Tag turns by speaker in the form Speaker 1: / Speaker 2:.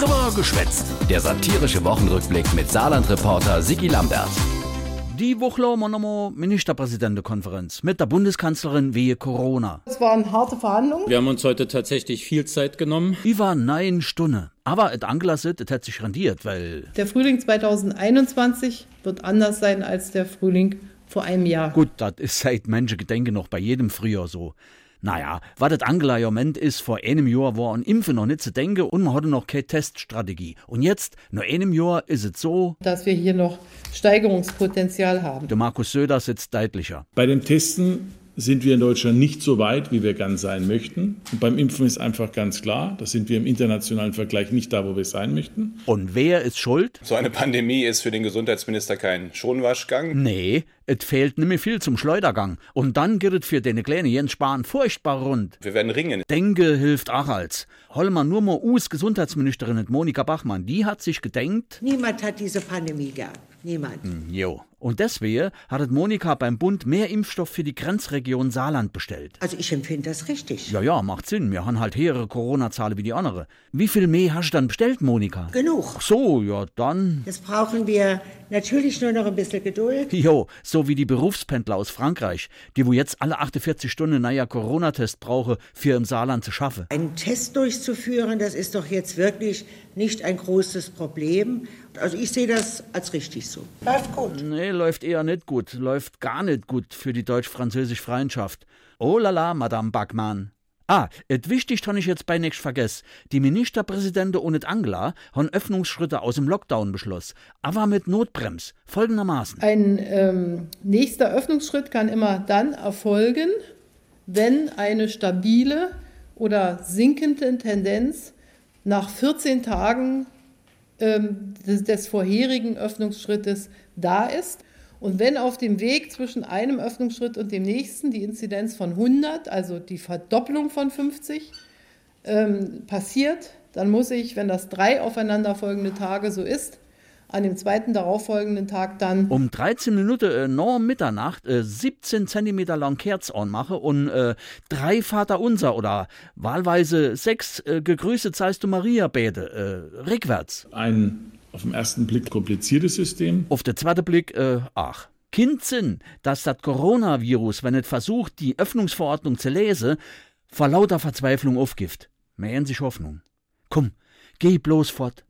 Speaker 1: Drüber geschwätzt. Der satirische Wochenrückblick mit Saarland-Reporter Sigi Lambert.
Speaker 2: Die wir nochmal Ministerpräsidentenkonferenz mit der Bundeskanzlerin wie Corona.
Speaker 3: Es waren harte Verhandlungen.
Speaker 4: Wir haben uns heute tatsächlich viel Zeit genommen.
Speaker 2: Über neun Stunden. Aber et Angela sit, et hat sich rendiert, weil.
Speaker 3: Der Frühling 2021 wird anders sein als der Frühling vor einem Jahr.
Speaker 2: Gut, das ist seit Menschengedenken noch bei jedem Frühjahr so. Naja, was das Angela im Moment ist, vor einem Jahr war an Impfen noch nicht zu denken und man hatte noch keine Teststrategie. Und jetzt, nach einem Jahr, ist es so,
Speaker 3: dass wir hier noch Steigerungspotenzial haben.
Speaker 2: der Markus Söder sitzt deutlicher.
Speaker 5: Bei dem Testen sind wir in Deutschland nicht so weit, wie wir gern sein möchten. Und beim Impfen ist einfach ganz klar, da sind wir im internationalen Vergleich nicht da, wo wir sein möchten.
Speaker 2: Und wer ist schuld?
Speaker 6: So eine Pandemie ist für den Gesundheitsminister kein Schonwaschgang.
Speaker 2: Nee, es fehlt nimmer viel zum Schleudergang. Und dann geht es für den kleinen Jens Spahn furchtbar rund.
Speaker 6: Wir werden ringen.
Speaker 2: Denke hilft auch als. Hol mal nur mal us Gesundheitsministerin mit Monika Bachmann. Die hat sich gedenkt,
Speaker 7: Niemand hat diese Pandemie gehabt. Niemand.
Speaker 2: jo. Und deswegen hat Monika beim Bund mehr Impfstoff für die Grenzregion Saarland bestellt.
Speaker 7: Also ich empfinde das richtig.
Speaker 2: Ja, ja, macht Sinn. Wir haben halt höhere Corona-Zahlen wie die andere. Wie viel mehr hast du dann bestellt, Monika?
Speaker 7: Genug.
Speaker 2: Ach so, ja, dann.
Speaker 7: Jetzt brauchen wir natürlich nur noch ein bisschen Geduld.
Speaker 2: Jo, so wie die Berufspendler aus Frankreich, die wo jetzt alle 48 Stunden naja Corona-Test brauche, für im Saarland zu schaffen.
Speaker 7: Einen Test durchzuführen, das ist doch jetzt wirklich nicht ein großes Problem. Also ich sehe das als richtig so. Läuft gut.
Speaker 2: Nee, läuft eher nicht gut. Läuft gar nicht gut für die deutsch-französische Freundschaft. Oh la la, Madame Backmann. Ah, et wichtig kann ich jetzt bei nichts vergessen. Die Ministerpräsidenten und Angela haben Öffnungsschritte aus dem Lockdown beschlossen. Aber mit Notbrems. Folgendermaßen.
Speaker 3: Ein ähm, nächster Öffnungsschritt kann immer dann erfolgen, wenn eine stabile oder sinkende Tendenz nach 14 Tagen ähm, des, des vorherigen Öffnungsschrittes da ist. Und wenn auf dem Weg zwischen einem Öffnungsschritt und dem nächsten die Inzidenz von 100, also die Verdopplung von 50, ähm, passiert, dann muss ich, wenn das drei aufeinanderfolgende Tage so ist, an dem zweiten darauffolgenden Tag dann
Speaker 2: Um 13 Minuten äh, nach Mitternacht äh, 17 Zentimeter lang Kerz anmache und äh, drei Vater unser oder wahlweise sechs äh, Gegrüßet seist du Maria bete, äh, rückwärts.
Speaker 5: Ein auf den ersten Blick kompliziertes System.
Speaker 2: Auf den zweiten Blick, äh, ach. Kind Sinn, dass das Coronavirus, wenn es versucht, die Öffnungsverordnung zu lesen, vor lauter Verzweiflung aufgift. Mähen sich Hoffnung. Komm, geh bloß fort.